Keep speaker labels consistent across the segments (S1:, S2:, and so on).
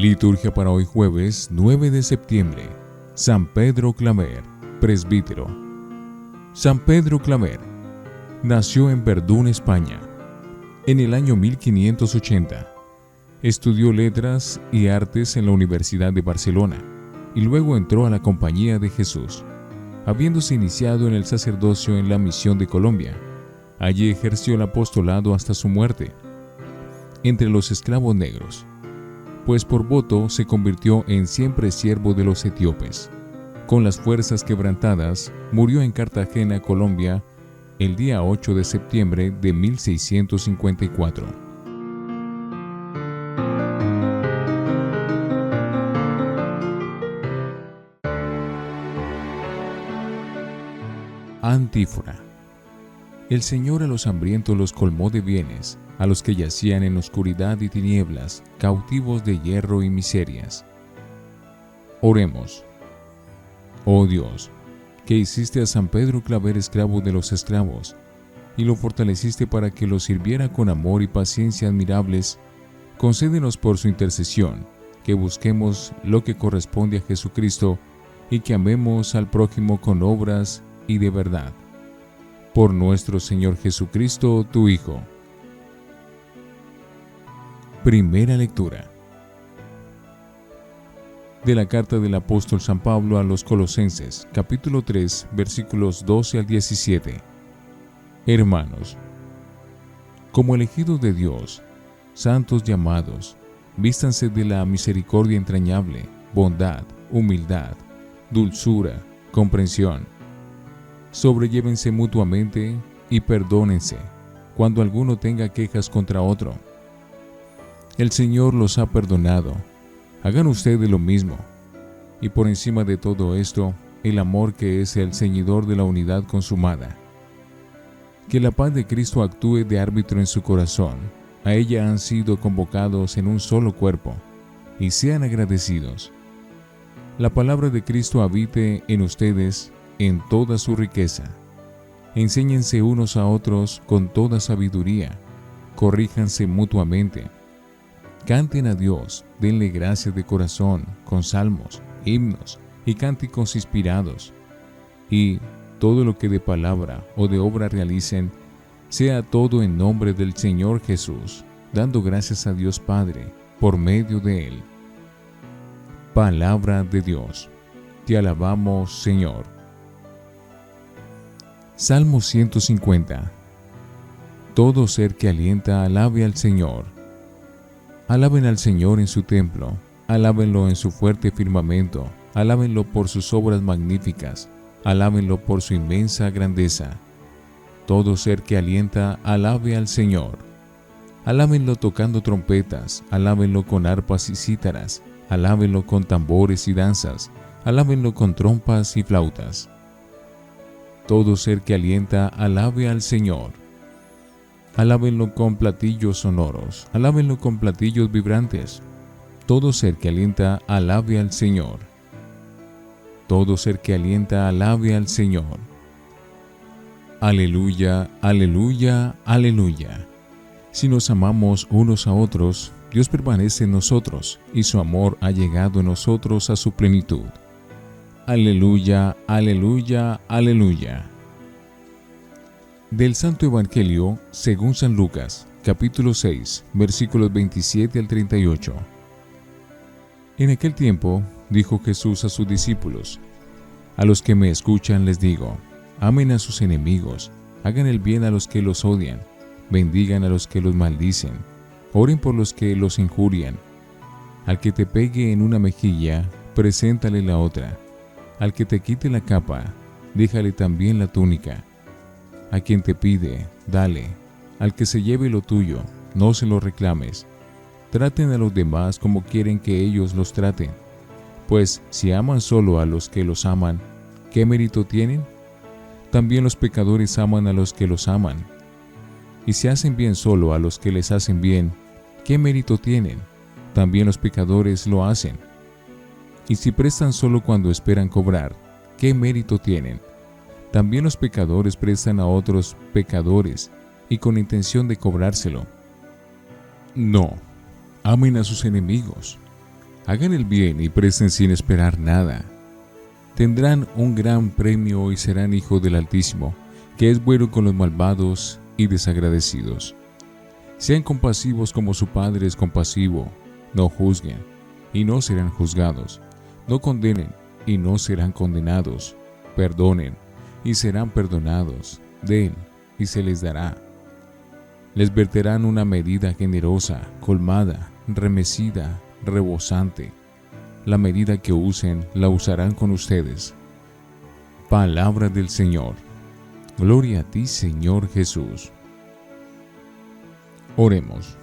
S1: Liturgia para hoy jueves 9 de septiembre. San Pedro Clamer, presbítero. San Pedro Clamer nació en Verdún, España, en el año 1580. Estudió letras y artes en la Universidad de Barcelona y luego entró a la Compañía de Jesús, habiéndose iniciado en el sacerdocio en la misión de Colombia. Allí ejerció el apostolado hasta su muerte entre los esclavos negros pues por voto se convirtió en siempre siervo de los etíopes. Con las fuerzas quebrantadas, murió en Cartagena, Colombia, el día 8 de septiembre de 1654. Antífona. El Señor a los hambrientos los colmó de bienes, a los que yacían en oscuridad y tinieblas, cautivos de hierro y miserias. Oremos. Oh Dios, que hiciste a San Pedro Claver esclavo de los esclavos, y lo fortaleciste para que lo sirviera con amor y paciencia admirables, concédenos por su intercesión que busquemos lo que corresponde a Jesucristo y que amemos al prójimo con obras y de verdad. Por nuestro Señor Jesucristo, tu Hijo Primera lectura de la carta del apóstol San Pablo a los Colosenses, capítulo 3, versículos 12 al 17. Hermanos, como elegidos de Dios, santos llamados, vístanse de la misericordia entrañable, bondad, humildad, dulzura, comprensión. Sobrellévense mutuamente y perdónense cuando alguno tenga quejas contra otro el Señor los ha perdonado. Hagan ustedes lo mismo. Y por encima de todo esto, el amor que es el ceñidor de la unidad consumada. Que la paz de Cristo actúe de árbitro en su corazón. A ella han sido convocados en un solo cuerpo, y sean agradecidos. La palabra de Cristo habite en ustedes en toda su riqueza. Enséñense unos a otros con toda sabiduría. Corríjanse mutuamente Canten a Dios, denle gracias de corazón, con salmos, himnos y cánticos inspirados. Y todo lo que de palabra o de obra realicen, sea todo en nombre del Señor Jesús, dando gracias a Dios Padre por medio de Él. Palabra de Dios. Te alabamos, Señor. Salmo 150. Todo ser que alienta alabe al Señor Alaben al Señor en su templo, alábenlo en su fuerte firmamento, alábenlo por sus obras magníficas, alábenlo por su inmensa grandeza. Todo ser que alienta, alabe al Señor. Alábenlo tocando trompetas, alábenlo con arpas y cítaras, alábenlo con tambores y danzas, alábenlo con trompas y flautas. Todo ser que alienta, alabe al Señor. Alábenlo con platillos sonoros, alábenlo con platillos vibrantes. Todo ser que alienta, alabe al Señor. Todo ser que alienta, alabe al Señor. Aleluya, aleluya, aleluya. Si nos amamos unos a otros, Dios permanece en nosotros y su amor ha llegado en nosotros a su plenitud. Aleluya, aleluya, aleluya. Del Santo Evangelio según San Lucas, capítulo 6, versículos 27 al 38. En aquel tiempo dijo Jesús a sus discípulos, A los que me escuchan les digo, amen a sus enemigos, hagan el bien a los que los odian, bendigan a los que los maldicen, oren por los que los injurian. Al que te pegue en una mejilla, preséntale la otra. Al que te quite la capa, déjale también la túnica. A quien te pide, dale. Al que se lleve lo tuyo, no se lo reclames. Traten a los demás como quieren que ellos los traten. Pues si aman solo a los que los aman, ¿qué mérito tienen? También los pecadores aman a los que los aman. Y si hacen bien solo a los que les hacen bien, ¿qué mérito tienen? También los pecadores lo hacen. Y si prestan solo cuando esperan cobrar, ¿qué mérito tienen? También los pecadores prestan a otros pecadores y con intención de cobrárselo. No, amen a sus enemigos, hagan el bien y presten sin esperar nada. Tendrán un gran premio y serán hijos del Altísimo, que es bueno con los malvados y desagradecidos. Sean compasivos como su Padre es compasivo, no juzguen y no serán juzgados, no condenen y no serán condenados, perdonen y serán perdonados, den y se les dará. Les verterán una medida generosa, colmada, remecida, rebosante. La medida que usen la usarán con ustedes. Palabra del Señor. Gloria a ti, Señor Jesús. Oremos.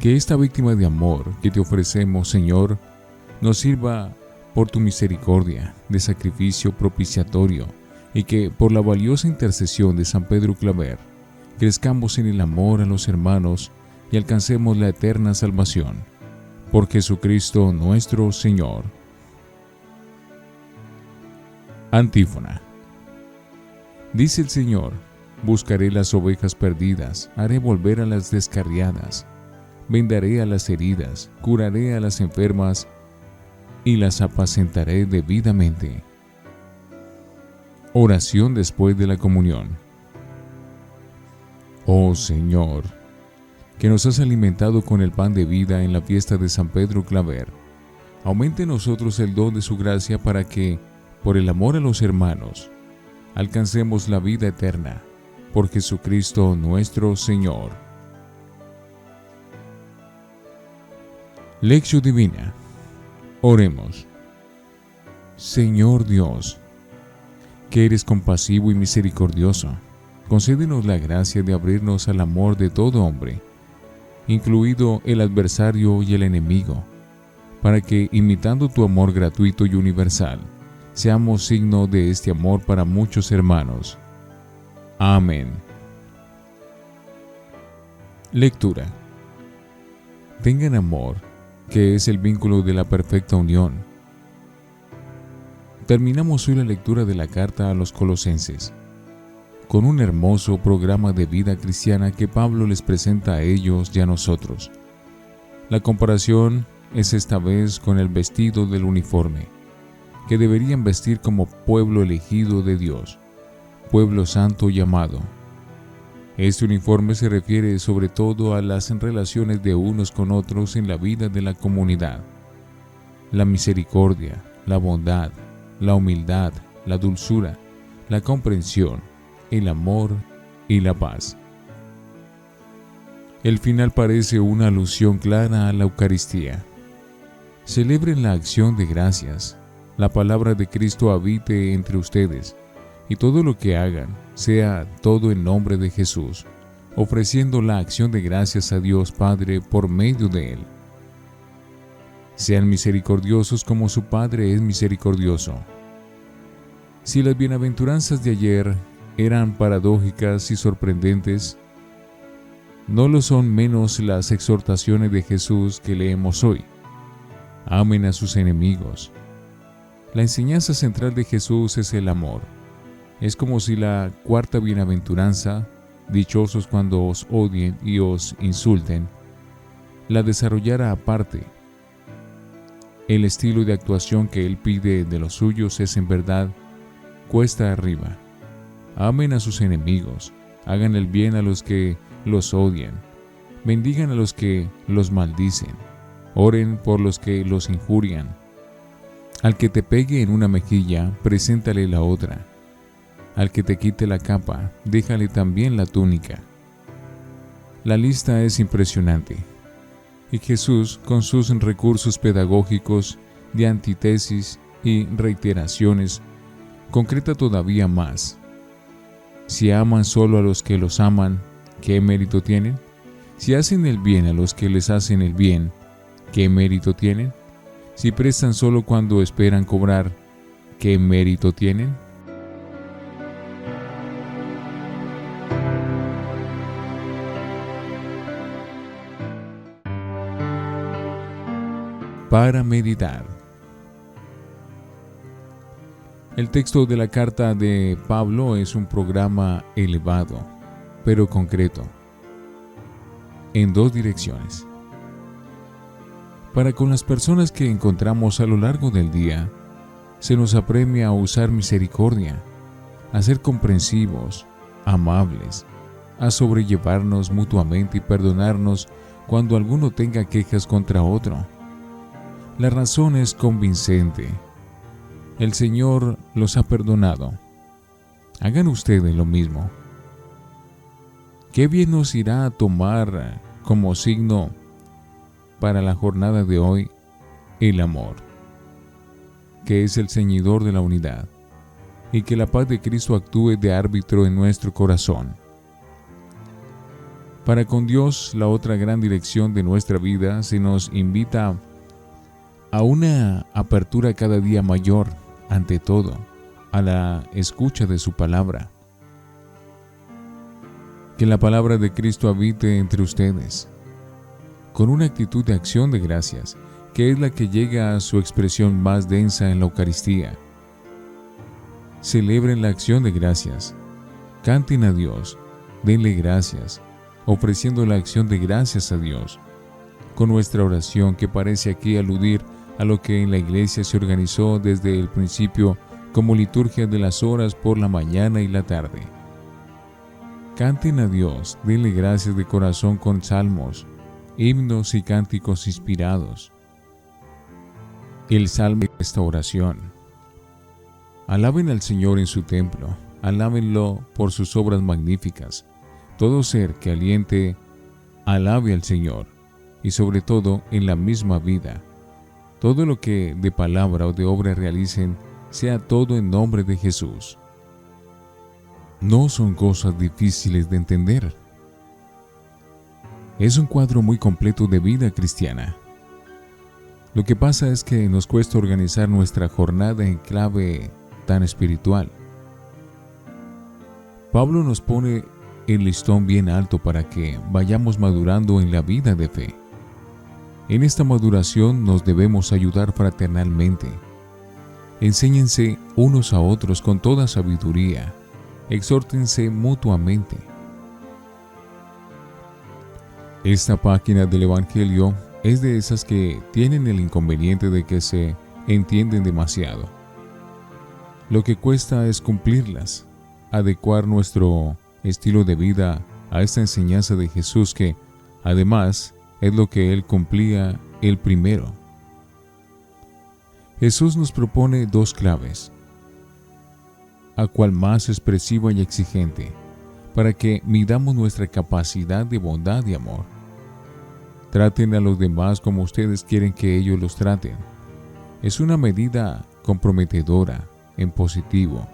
S1: Que esta víctima de amor que te ofrecemos, Señor, nos sirva por tu misericordia de sacrificio propiciatorio y que por la valiosa intercesión de San Pedro Claver crezcamos en el amor a los hermanos y alcancemos la eterna salvación. Por Jesucristo nuestro Señor. Antífona. Dice el Señor, buscaré las ovejas perdidas, haré volver a las descarriadas, vendaré a las heridas, curaré a las enfermas y las apacentaré debidamente. Oración después de la comunión. Oh Señor, que nos has alimentado con el pan de vida en la fiesta de San Pedro Claver, aumente en nosotros el don de su gracia para que, por el amor a los hermanos, alcancemos la vida eterna, por Jesucristo nuestro Señor. Lección Divina Oremos. Señor Dios, que eres compasivo y misericordioso, concédenos la gracia de abrirnos al amor de todo hombre, incluido el adversario y el enemigo, para que, imitando tu amor gratuito y universal, seamos signo de este amor para muchos hermanos. Amén. Lectura. Tengan amor que es el vínculo de la perfecta unión. Terminamos hoy la lectura de la carta a los colosenses, con un hermoso programa de vida cristiana que Pablo les presenta a ellos y a nosotros. La comparación es esta vez con el vestido del uniforme, que deberían vestir como pueblo elegido de Dios, pueblo santo y amado este uniforme se refiere sobre todo a las relaciones de unos con otros en la vida de la comunidad. La misericordia, la bondad, la humildad, la dulzura, la comprensión, el amor y la paz. El final parece una alusión clara a la Eucaristía. Celebren la acción de gracias, la palabra de Cristo habite entre ustedes y todo lo que hagan sea todo en nombre de Jesús, ofreciendo la acción de gracias a Dios Padre por medio de Él. Sean misericordiosos como su Padre es misericordioso. Si las bienaventuranzas de ayer eran paradójicas y sorprendentes, no lo son menos las exhortaciones de Jesús que leemos hoy. Amen a sus enemigos. La enseñanza central de Jesús es el amor es como si la cuarta bienaventuranza, dichosos cuando os odien y os insulten, la desarrollara aparte. El estilo de actuación que él pide de los suyos es en verdad cuesta arriba. Amen a sus enemigos, hagan el bien a los que los odian, bendigan a los que los maldicen, oren por los que los injurian. Al que te pegue en una mejilla, preséntale la otra al que te quite la capa, déjale también la túnica. La lista es impresionante. Y Jesús, con sus recursos pedagógicos de antítesis y reiteraciones, concreta todavía más. Si aman solo a los que los aman, ¿qué mérito tienen? Si hacen el bien a los que les hacen el bien, ¿qué mérito tienen? Si prestan solo cuando esperan cobrar, ¿qué mérito tienen? Para meditar. El texto de la carta de Pablo es un programa elevado, pero concreto, en dos direcciones. Para con las personas que encontramos a lo largo del día, se nos apremia a usar misericordia, a ser comprensivos, amables, a sobrellevarnos mutuamente y perdonarnos cuando alguno tenga quejas contra otro. La razón es convincente el Señor los ha perdonado. Hagan ustedes lo mismo. Qué bien nos irá a tomar como signo para la jornada de hoy el amor, que es el ceñidor de la unidad, y que la paz de Cristo actúe de árbitro en nuestro corazón. Para con Dios, la otra gran dirección de nuestra vida se nos invita a una apertura cada día mayor ante todo, a la escucha de su palabra. Que la palabra de Cristo habite entre ustedes, con una actitud de acción de gracias, que es la que llega a su expresión más densa en la Eucaristía. Celebren la acción de gracias, canten a Dios, denle gracias, ofreciendo la acción de gracias a Dios, con nuestra oración que parece aquí aludir a lo que en la iglesia se organizó desde el principio como liturgia de las horas por la mañana y la tarde. Canten a Dios, denle gracias de corazón con salmos, himnos y cánticos inspirados. El salmo de esta oración. Alaben al Señor en su templo, alábenlo por sus obras magníficas. Todo ser que aliente, alabe al Señor, y sobre todo en la misma vida todo lo que de palabra o de obra realicen, sea todo en nombre de Jesús. No son cosas difíciles de entender. Es un cuadro muy completo de vida cristiana. Lo que pasa es que nos cuesta organizar nuestra jornada en clave tan espiritual. Pablo nos pone el listón bien alto para que vayamos madurando en la vida de fe. En esta maduración nos debemos ayudar fraternalmente. Enséñense unos a otros con toda sabiduría. Exhórtense mutuamente. Esta página del Evangelio es de esas que tienen el inconveniente de que se entienden demasiado. Lo que cuesta es cumplirlas, adecuar nuestro estilo de vida a esta enseñanza de Jesús que, además, es lo que Él cumplía el primero. Jesús nos propone dos claves, a cual más expresiva y exigente, para que midamos nuestra capacidad de bondad y amor. Traten a los demás como ustedes quieren que ellos los traten. Es una medida comprometedora en positivo,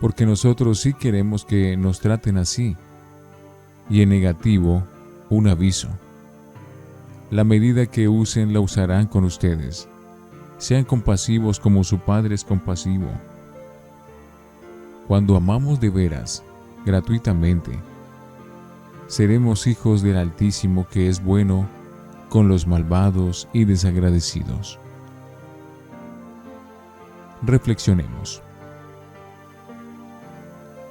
S1: porque nosotros sí queremos que nos traten así, y en negativo, un aviso. La medida que usen la usarán con ustedes. Sean compasivos como su Padre es compasivo. Cuando amamos de veras, gratuitamente, seremos hijos del Altísimo que es bueno con los malvados y desagradecidos. Reflexionemos.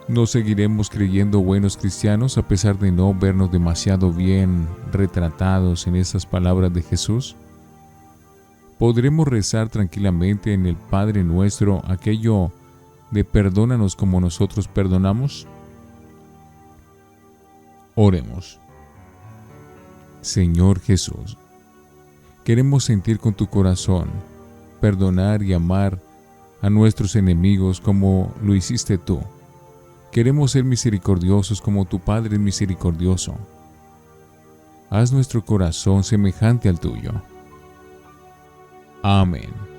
S1: ¿No seguiremos creyendo buenos cristianos a pesar de no vernos demasiado bien retratados en esas palabras de Jesús? ¿Podremos rezar tranquilamente en el Padre nuestro aquello de perdónanos como nosotros perdonamos? Oremos. Señor Jesús, queremos sentir con tu corazón, perdonar y amar a nuestros enemigos como lo hiciste tú Queremos ser misericordiosos como tu Padre es misericordioso. Haz nuestro corazón semejante al tuyo. Amén.